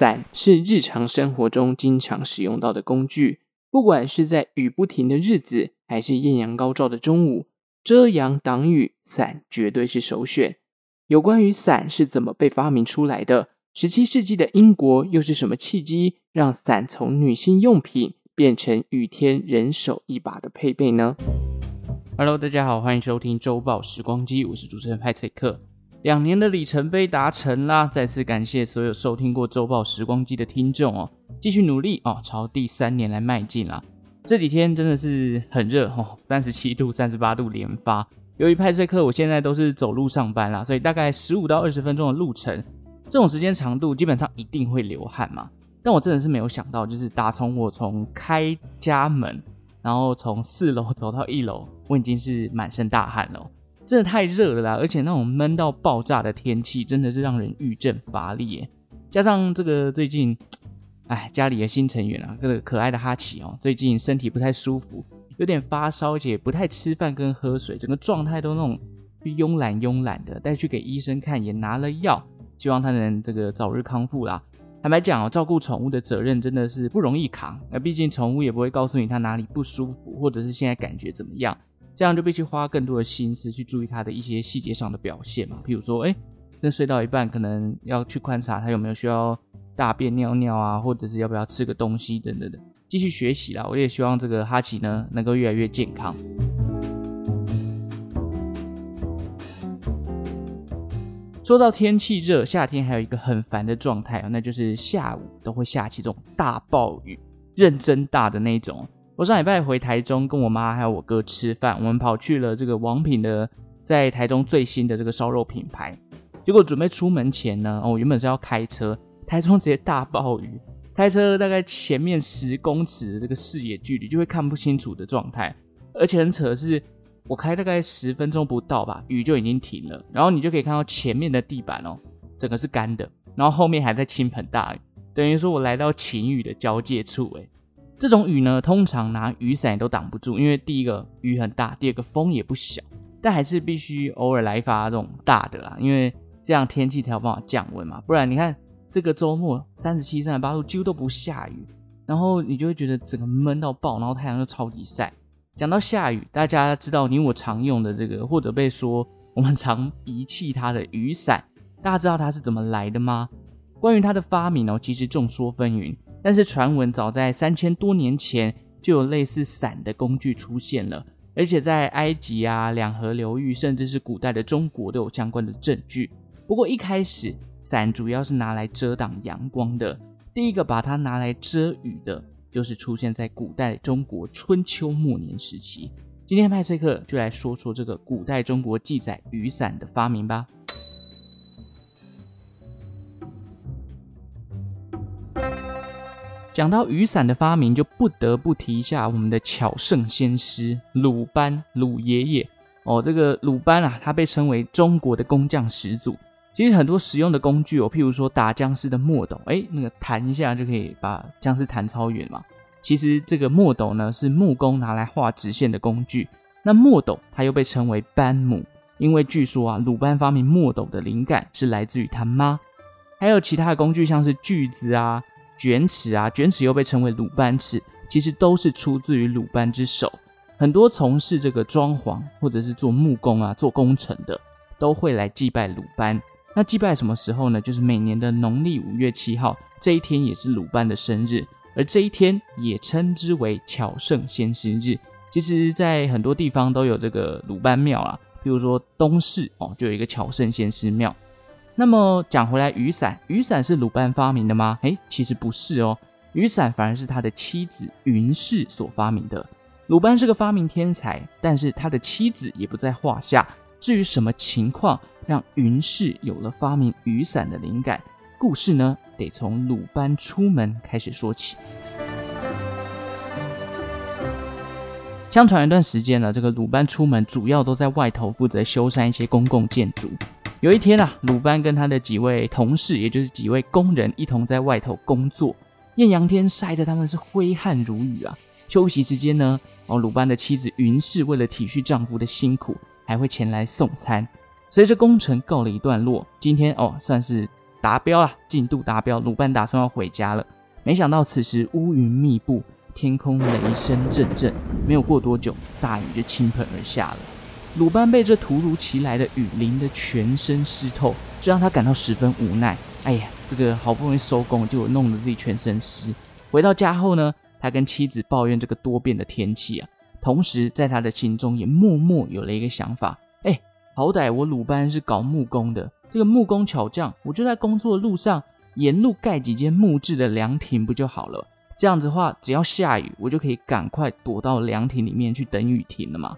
伞是日常生活中经常使用到的工具，不管是在雨不停的日子，还是艳阳高照的中午，遮阳挡雨，伞绝对是首选。有关于伞是怎么被发明出来的？十七世纪的英国又是什么契机让伞从女性用品变成雨天人手一把的配备呢？Hello，大家好，欢迎收听周报时光机，我是主持人派翠克。两年的里程碑达成啦！再次感谢所有收听过周报时光机的听众哦，继续努力哦，朝第三年来迈进啦！这几天真的是很热哦，三十七度、三十八度连发。由于派翠克我现在都是走路上班啦，所以大概十五到二十分钟的路程，这种时间长度基本上一定会流汗嘛。但我真的是没有想到，就是打从我从开家门，然后从四楼走到一楼，我已经是满身大汗了。真的太热了啦，而且那种闷到爆炸的天气，真的是让人郁症乏力。加上这个最近，哎，家里的新成员啊，这个可爱的哈奇哦，最近身体不太舒服，有点发烧，而且不太吃饭跟喝水，整个状态都那种慵懒慵懒的。带去给医生看，也拿了药，希望他能这个早日康复啦。坦白讲哦，照顾宠物的责任真的是不容易扛，那毕竟宠物也不会告诉你它哪里不舒服，或者是现在感觉怎么样。这样就必须花更多的心思去注意它的一些细节上的表现嘛，譬如说，哎，那睡到一半，可能要去观察它有没有需要大便尿尿啊，或者是要不要吃个东西等等的，继续学习啦。我也希望这个哈奇呢能够越来越健康。说到天气热，夏天还有一个很烦的状态啊，那就是下午都会下起这种大暴雨，认真大的那种。我上礼拜回台中，跟我妈还有我哥吃饭，我们跑去了这个王品的，在台中最新的这个烧肉品牌。结果准备出门前呢，哦，原本是要开车，台中直接大暴雨，开车大概前面十公尺的这个视野距离就会看不清楚的状态。而且很扯的是，我开大概十分钟不到吧，雨就已经停了，然后你就可以看到前面的地板哦，整个是干的，然后后面还在倾盆大雨，等于说我来到晴雨的交界处，诶。这种雨呢，通常拿雨伞都挡不住，因为第一个雨很大，第二个风也不小，但还是必须偶尔来一发这种大的啦，因为这样天气才有办法降温嘛。不然你看这个周末三十七、三十八度，几乎都不下雨，然后你就会觉得整个闷到爆，然后太阳又超级晒。讲到下雨，大家知道你我常用的这个，或者被说我们常遗弃它的雨伞，大家知道它是怎么来的吗？关于它的发明哦，其实众说纷纭。但是传闻早在三千多年前就有类似伞的工具出现了，而且在埃及啊、两河流域，甚至是古代的中国都有相关的证据。不过一开始伞主要是拿来遮挡阳光的，第一个把它拿来遮雨的，就是出现在古代中国春秋末年时期。今天派崔克就来说说这个古代中国记载雨伞的发明吧。讲到雨伞的发明，就不得不提一下我们的巧圣先师鲁班鲁爷爷哦。这个鲁班啊，他被称为中国的工匠始祖。其实很多实用的工具哦，譬如说打僵尸的墨斗，哎，那个弹一下就可以把僵尸弹超远嘛。其实这个墨斗呢，是木工拿来画直线的工具。那墨斗它又被称为班母，因为据说啊，鲁班发明墨斗的灵感是来自于他妈。还有其他的工具，像是锯子啊。卷尺啊，卷尺又被称为鲁班尺，其实都是出自于鲁班之手。很多从事这个装潢或者是做木工啊、做工程的，都会来祭拜鲁班。那祭拜什么时候呢？就是每年的农历五月七号，这一天也是鲁班的生日，而这一天也称之为巧圣先师日。其实，在很多地方都有这个鲁班庙啊，比如说东市哦，就有一个巧圣先师庙。那么讲回来，雨伞，雨伞是鲁班发明的吗？诶，其实不是哦，雨伞反而是他的妻子云氏所发明的。鲁班是个发明天才，但是他的妻子也不在话下。至于什么情况让云氏有了发明雨伞的灵感，故事呢，得从鲁班出门开始说起。相传一段时间了，这个鲁班出门主要都在外头负责修缮一些公共建筑。有一天啊，鲁班跟他的几位同事，也就是几位工人，一同在外头工作。艳阳天晒得他们是挥汗如雨啊。休息时间呢，哦，鲁班的妻子云氏为了体恤丈夫的辛苦，还会前来送餐。随着工程告了一段落，今天哦算是达标了，进度达标。鲁班打算要回家了，没想到此时乌云密布，天空雷声阵阵，没有过多久，大雨就倾盆而下了。鲁班被这突如其来的雨淋得全身湿透，这让他感到十分无奈。哎呀，这个好不容易收工，就弄得自己全身湿。回到家后呢，他跟妻子抱怨这个多变的天气啊，同时在他的心中也默默有了一个想法，哎。好歹我鲁班是搞木工的，这个木工巧匠，我就在工作的路上沿路盖几间木质的凉亭不就好了？这样子的话，只要下雨，我就可以赶快躲到凉亭里面去等雨停了嘛。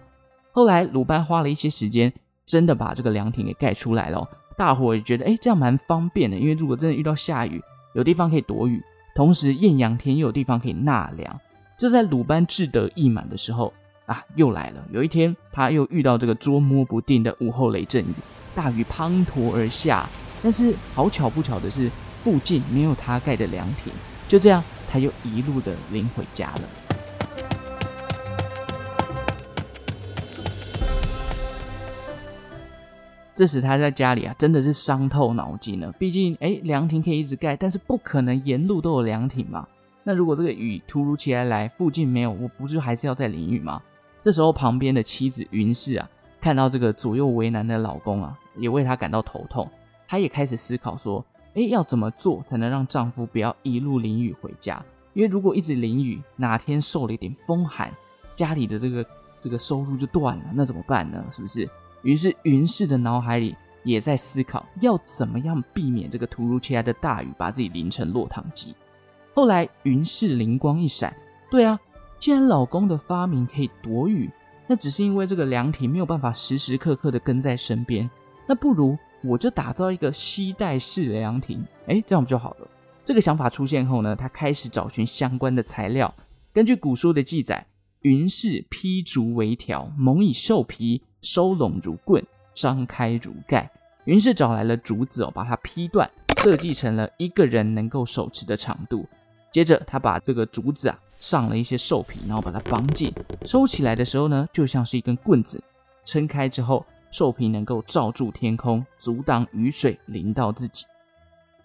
后来鲁班花了一些时间，真的把这个凉亭给盖出来了。大伙也觉得，哎，这样蛮方便的，因为如果真的遇到下雨，有地方可以躲雨，同时艳阳天又有地方可以纳凉。就在鲁班志得意满的时候。啊，又来了！有一天，他又遇到这个捉摸不定的午后雷阵雨，大雨滂沱而下。但是好巧不巧的是，附近没有他盖的凉亭。就这样，他又一路的淋回家了。这时他在家里啊，真的是伤透脑筋了。毕竟，哎，凉亭可以一直盖，但是不可能沿路都有凉亭嘛。那如果这个雨突如其来来，附近没有，我不就还是要再淋雨吗？这时候，旁边的妻子云氏啊，看到这个左右为难的老公啊，也为他感到头痛。她也开始思考说：“诶，要怎么做才能让丈夫不要一路淋雨回家？因为如果一直淋雨，哪天受了一点风寒，家里的这个这个收入就断了，那怎么办呢？是不是？”于是云氏的脑海里也在思考，要怎么样避免这个突如其来的大雨把自己淋成落汤鸡。后来云氏灵光一闪，对啊。既然老公的发明可以躲雨，那只是因为这个凉亭没有办法时时刻刻的跟在身边。那不如我就打造一个携带式的凉亭，哎，这样不就好了？这个想法出现后呢，他开始找寻相关的材料。根据古书的记载，云氏披竹为条，蒙以兽皮，收拢如棍，张开如盖。云氏找来了竹子哦，把它劈断，设计成了一个人能够手持的长度。接着他把这个竹子啊。上了一些兽皮，然后把它绑紧，收起来的时候呢，就像是一根棍子。撑开之后，兽皮能够罩住天空，阻挡雨水淋到自己。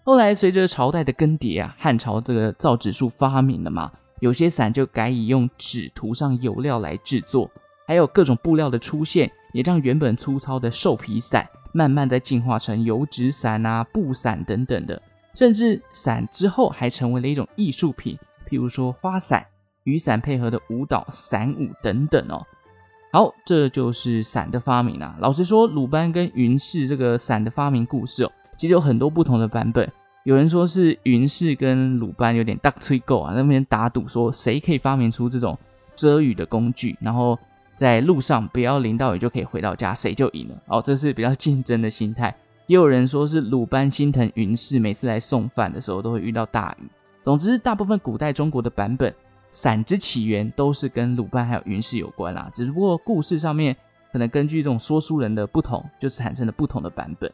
后来随着朝代的更迭啊，汉朝这个造纸术发明了嘛，有些伞就改以用纸涂上油料来制作，还有各种布料的出现，也让原本粗糙的兽皮伞慢慢在进化成油纸伞啊、布伞等等的，甚至伞之后还成为了一种艺术品。譬如说花伞、雨伞配合的舞蹈伞舞等等哦。好，这就是伞的发明啊。老实说，鲁班跟云氏这个伞的发明故事哦，其实有很多不同的版本。有人说是云氏跟鲁班有点大吹狗啊，那边打赌说谁可以发明出这种遮雨的工具，然后在路上不要淋到雨就可以回到家，谁就赢了。哦，这是比较竞争的心态。也有人说是鲁班心疼云氏，每次来送饭的时候都会遇到大雨。总之，大部分古代中国的版本，伞之起源都是跟鲁班还有云氏有关啦。只不过故事上面可能根据这种说书人的不同，就是产生了不同的版本。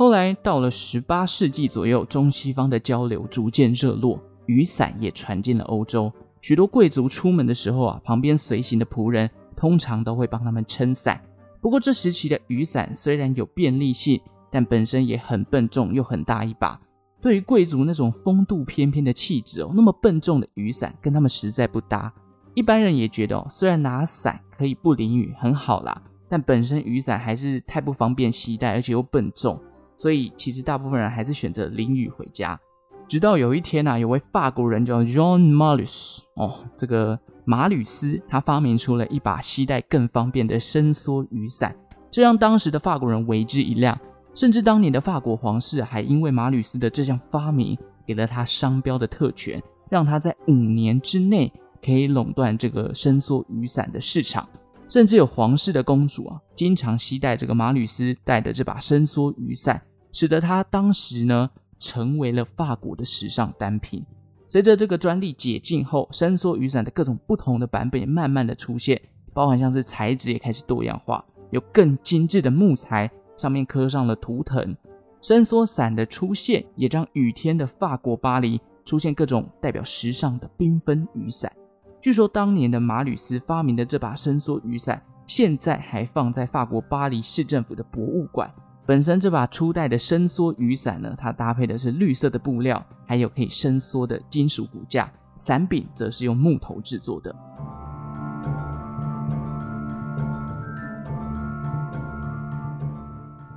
后来到了十八世纪左右，中西方的交流逐渐热络，雨伞也传进了欧洲。许多贵族出门的时候啊，旁边随行的仆人。通常都会帮他们撑伞。不过这时期的雨伞虽然有便利性，但本身也很笨重又很大一把。对于贵族那种风度翩翩的气质哦，那么笨重的雨伞跟他们实在不搭。一般人也觉得哦，虽然拿伞可以不淋雨很好啦，但本身雨伞还是太不方便携带，而且又笨重，所以其实大部分人还是选择淋雨回家。直到有一天啊，有位法国人叫 Jean Malus 哦，这个马吕斯，他发明出了一把携带更方便的伸缩雨伞，这让当时的法国人为之一亮。甚至当年的法国皇室还因为马吕斯的这项发明，给了他商标的特权，让他在五年之内可以垄断这个伸缩雨伞的市场，甚至有皇室的公主啊，经常携带这个马吕斯带的这把伸缩雨伞，使得它当时呢成为了法国的时尚单品。随着这个专利解禁后，伸缩雨伞的各种不同的版本也慢慢的出现，包含像是材质也开始多样化，有更精致的木材，上面刻上了图腾。伸缩伞的出现，也让雨天的法国巴黎出现各种代表时尚的缤纷雨伞。据说当年的马吕斯发明的这把伸缩雨伞，现在还放在法国巴黎市政府的博物馆。本身这把初代的伸缩雨伞呢，它搭配的是绿色的布料，还有可以伸缩的金属骨架，伞柄则是用木头制作的。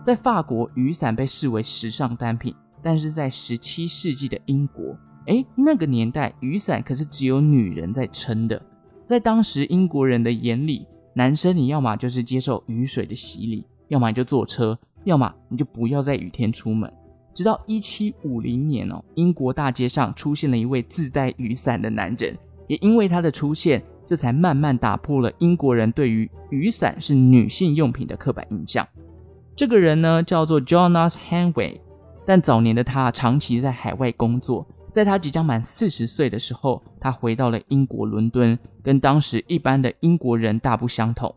在法国，雨伞被视为时尚单品，但是在十七世纪的英国，哎，那个年代雨伞可是只有女人在撑的。在当时英国人的眼里，男生你要么就是接受雨水的洗礼，要么就坐车，要么你就不要在雨天出门。直到一七五零年哦，英国大街上出现了一位自带雨伞的男人，也因为他的出现，这才慢慢打破了英国人对于雨伞是女性用品的刻板印象。这个人呢，叫做 Jonas Henway，但早年的他长期在海外工作。在他即将满四十岁的时候，他回到了英国伦敦，跟当时一般的英国人大不相同。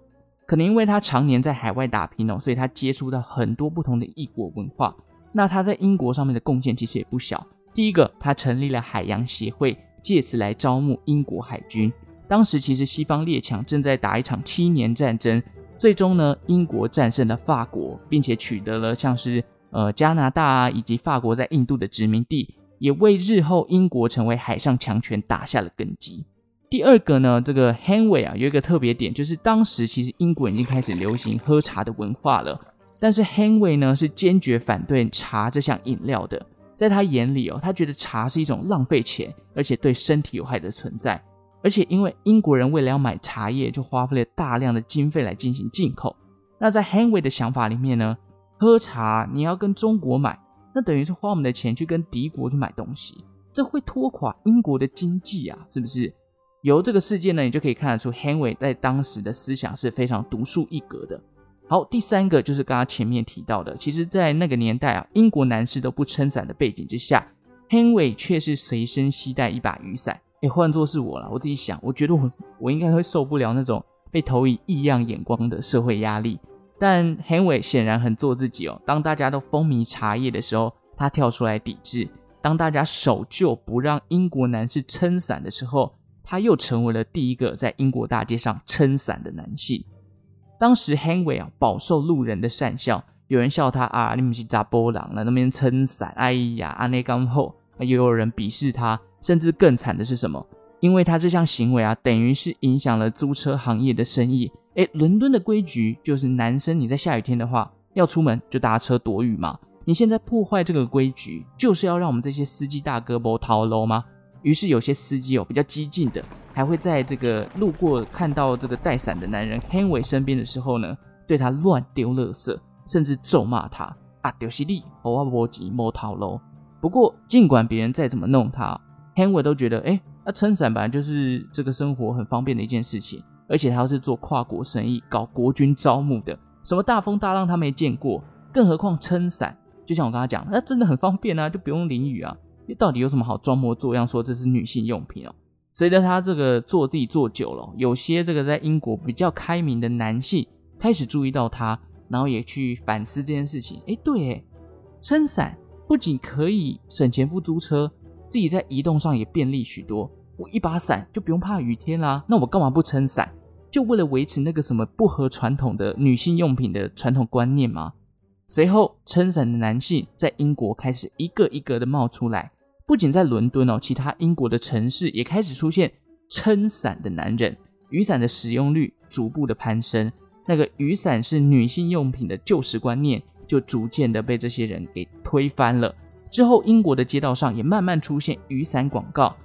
可能因为他常年在海外打拼哦，所以他接触到很多不同的异国文化。那他在英国上面的贡献其实也不小。第一个，他成立了海洋协会，借此来招募英国海军。当时其实西方列强正在打一场七年战争。最终呢，英国战胜了法国，并且取得了像是呃加拿大啊以及法国在印度的殖民地，也为日后英国成为海上强权打下了根基。第二个呢，这个 Henway 啊有一个特别点，就是当时其实英国已经开始流行喝茶的文化了，但是 Henway 呢是坚决反对茶这项饮料的，在他眼里哦，他觉得茶是一种浪费钱，而且对身体有害的存在。而且，因为英国人为了要买茶叶，就花费了大量的经费来进行进口。那在 Henway 的想法里面呢，喝茶你要跟中国买，那等于是花我们的钱去跟敌国去买东西，这会拖垮英国的经济啊，是不是？由这个事件呢，你就可以看得出，Henry 在当时的思想是非常独树一格的。好，第三个就是刚刚前面提到的，其实，在那个年代啊，英国男士都不撑伞的背景之下，Henry 却是随身携带一把雨伞。哎，换作是我了，我自己想，我觉得我我应该会受不了那种被投以异样眼光的社会压力。但 Henry 显然很做自己哦。当大家都风靡茶叶的时候，他跳出来抵制；当大家守旧不让英国男士撑伞的时候，他又成为了第一个在英国大街上撑伞的男性。当时 Henway 啊饱受路人的讪笑，有人笑他啊，你们是查甫人了，那边撑伞，哎呀，阿内刚厚，又有人鄙视他。甚至更惨的是什么？因为他这项行为啊，等于是影响了租车行业的生意。诶，伦敦的规矩就是男生你在下雨天的话要出门就搭车躲雨嘛。你现在破坏这个规矩，就是要让我们这些司机大哥不逃楼吗？于是有些司机哦比较激进的，还会在这个路过看到这个带伞的男人 Henry 身边的时候呢，对他乱丢垃圾，甚至咒骂他啊，就是你，我无钱莫逃喽。不过尽管别人再怎么弄他。，Henry 都觉得，哎，那撑伞本来就是这个生活很方便的一件事情，而且他要是做跨国生意，搞国军招募的，什么大风大浪他没见过，更何况撑伞。就像我刚才讲，那真的很方便啊，就不用淋雨啊。到底有什么好装模作样说这是女性用品哦？随着他这个做自己做久了，有些这个在英国比较开明的男性开始注意到他，然后也去反思这件事情。哎，对，哎，撑伞不仅可以省钱不租车。自己在移动上也便利许多，我一把伞就不用怕雨天啦。那我干嘛不撑伞？就为了维持那个什么不合传统的女性用品的传统观念吗？随后，撑伞的男性在英国开始一个一个的冒出来，不仅在伦敦哦，其他英国的城市也开始出现撑伞的男人，雨伞的使用率逐步的攀升，那个雨伞是女性用品的旧时观念就逐渐的被这些人给推翻了。之后，英国的街道上也慢慢出现雨伞广告，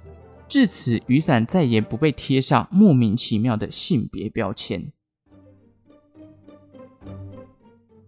至此，雨伞再也不被贴上莫名其妙的性别标签。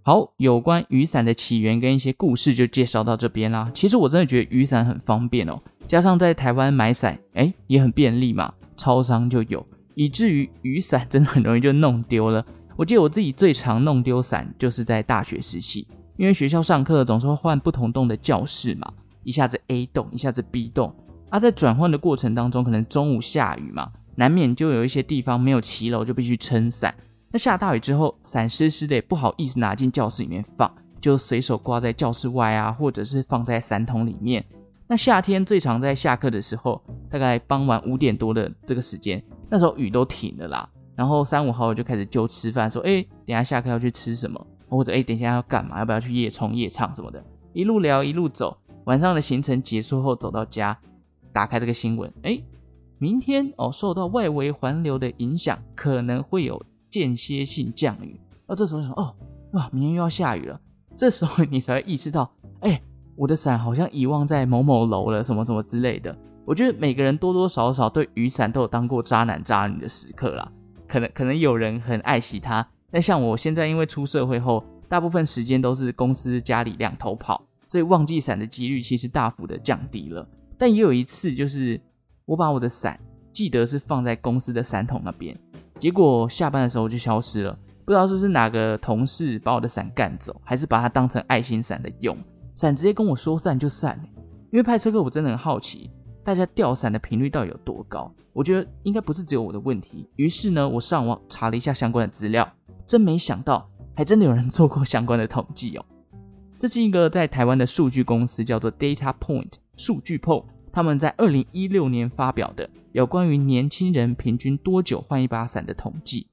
好，有关雨伞的起源跟一些故事就介绍到这边啦。其实我真的觉得雨伞很方便哦，加上在台湾买伞，哎，也很便利嘛，超商就有，以至于雨伞真的很容易就弄丢了。我记得我自己最常弄丢伞，就是在大学时期，因为学校上课总是会换不同栋的教室嘛，一下子 A 栋，一下子 B 栋，啊，在转换的过程当中，可能中午下雨嘛，难免就有一些地方没有骑楼，就必须撑伞。那下大雨之后，伞湿湿的，也不好意思拿进教室里面放，就随手挂在教室外啊，或者是放在伞桶里面。那夏天最常在下课的时候，大概傍晚五点多的这个时间，那时候雨都停了啦。然后三五好友就开始就吃饭，说：“哎，等下下课要去吃什么？或者哎，等一下要干嘛？要不要去夜冲夜唱什么的？”一路聊一路走，晚上的行程结束后走到家，打开这个新闻，哎，明天哦，受到外围环流的影响，可能会有间歇性降雨。那这时候说：“哦，哇，明天又要下雨了。”这时候你才会意识到，哎，我的伞好像遗忘在某某楼了，什么什么之类的。我觉得每个人多多少少对雨伞都有当过渣男渣女的时刻啦。可能可能有人很爱惜它，但像我现在因为出社会后，大部分时间都是公司家里两头跑，所以忘记伞的几率其实大幅的降低了。但也有一次，就是我把我的伞记得是放在公司的伞桶那边，结果下班的时候就消失了，不知道是不是哪个同事把我的伞干走，还是把它当成爱心伞的用，伞直接跟我说散就散。因为派车客我真的很好奇。大家掉伞的频率到底有多高？我觉得应该不是只有我的问题。于是呢，我上网查了一下相关的资料，真没想到，还真的有人做过相关的统计哦。这是一个在台湾的数据公司，叫做 Data Point 数据 PO，他们在二零一六年发表的有关于年轻人平均多久换一把伞的统计。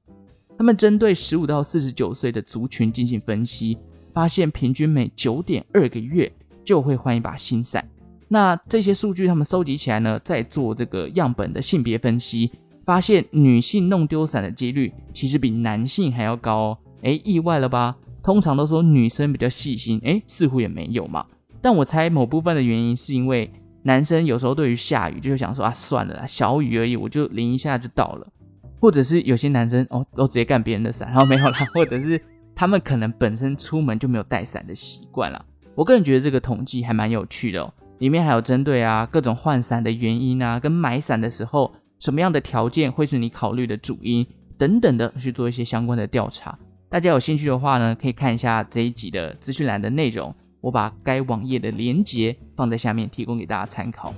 他们针对十五到四十九岁的族群进行分析，发现平均每九点二个月就会换一把新伞。那这些数据他们收集起来呢，再做这个样本的性别分析，发现女性弄丢伞的几率其实比男性还要高哦。诶，意外了吧？通常都说女生比较细心，诶，似乎也没有嘛。但我猜某部分的原因是因为男生有时候对于下雨就会想说啊，算了啦，小雨而已，我就淋一下就到了。或者是有些男生哦，都直接干别人的伞，然后没有啦。或者是他们可能本身出门就没有带伞的习惯啦。我个人觉得这个统计还蛮有趣的哦。里面还有针对啊各种换伞的原因啊，跟买伞的时候什么样的条件会是你考虑的主因等等的去做一些相关的调查。大家有兴趣的话呢，可以看一下这一集的资讯栏的内容，我把该网页的连接放在下面，提供给大家参考。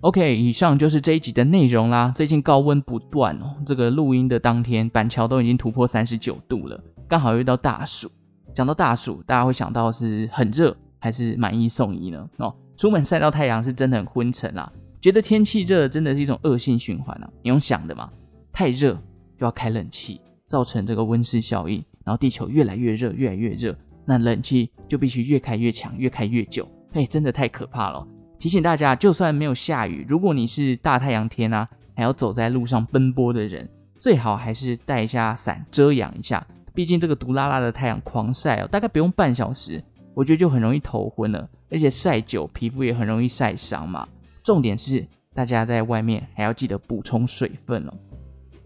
OK，以上就是这一集的内容啦。最近高温不断哦，这个录音的当天，板桥都已经突破三十九度了，刚好遇到大暑。讲到大暑，大家会想到是很热还是买一送一呢？哦，出门晒到太阳是真的很昏沉啦。觉得天气热真的是一种恶性循环啊。你用想的嘛，太热就要开冷气，造成这个温室效应，然后地球越来越热，越来越热，那冷气就必须越开越强，越开越久。嘿，真的太可怕了。提醒大家，就算没有下雨，如果你是大太阳天啊，还要走在路上奔波的人，最好还是带一下伞遮阳一下。毕竟这个毒辣辣的太阳狂晒哦，大概不用半小时，我觉得就很容易头昏了，而且晒久皮肤也很容易晒伤嘛。重点是大家在外面还要记得补充水分哦。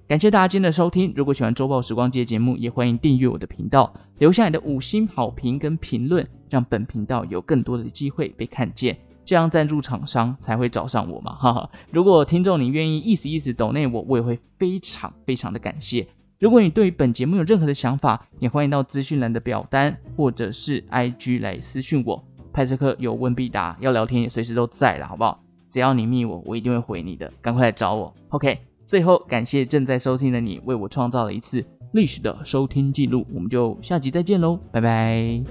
感谢大家今天的收听，如果喜欢周报时光机的节目，也欢迎订阅我的频道，留下你的五星好评跟评论，让本频道有更多的机会被看见，这样赞助厂商才会找上我嘛。哈哈，如果听众你愿意意思意思抖内我，我也会非常非常的感谢。如果你对于本节目有任何的想法，也欢迎到资讯栏的表单或者是 IG 来私讯我。派车客有问必答，要聊天也随时都在了，好不好？只要你密我，我一定会回你的。赶快来找我。OK，最后感谢正在收听的你，为我创造了一次历史的收听记录。我们就下集再见喽，拜拜。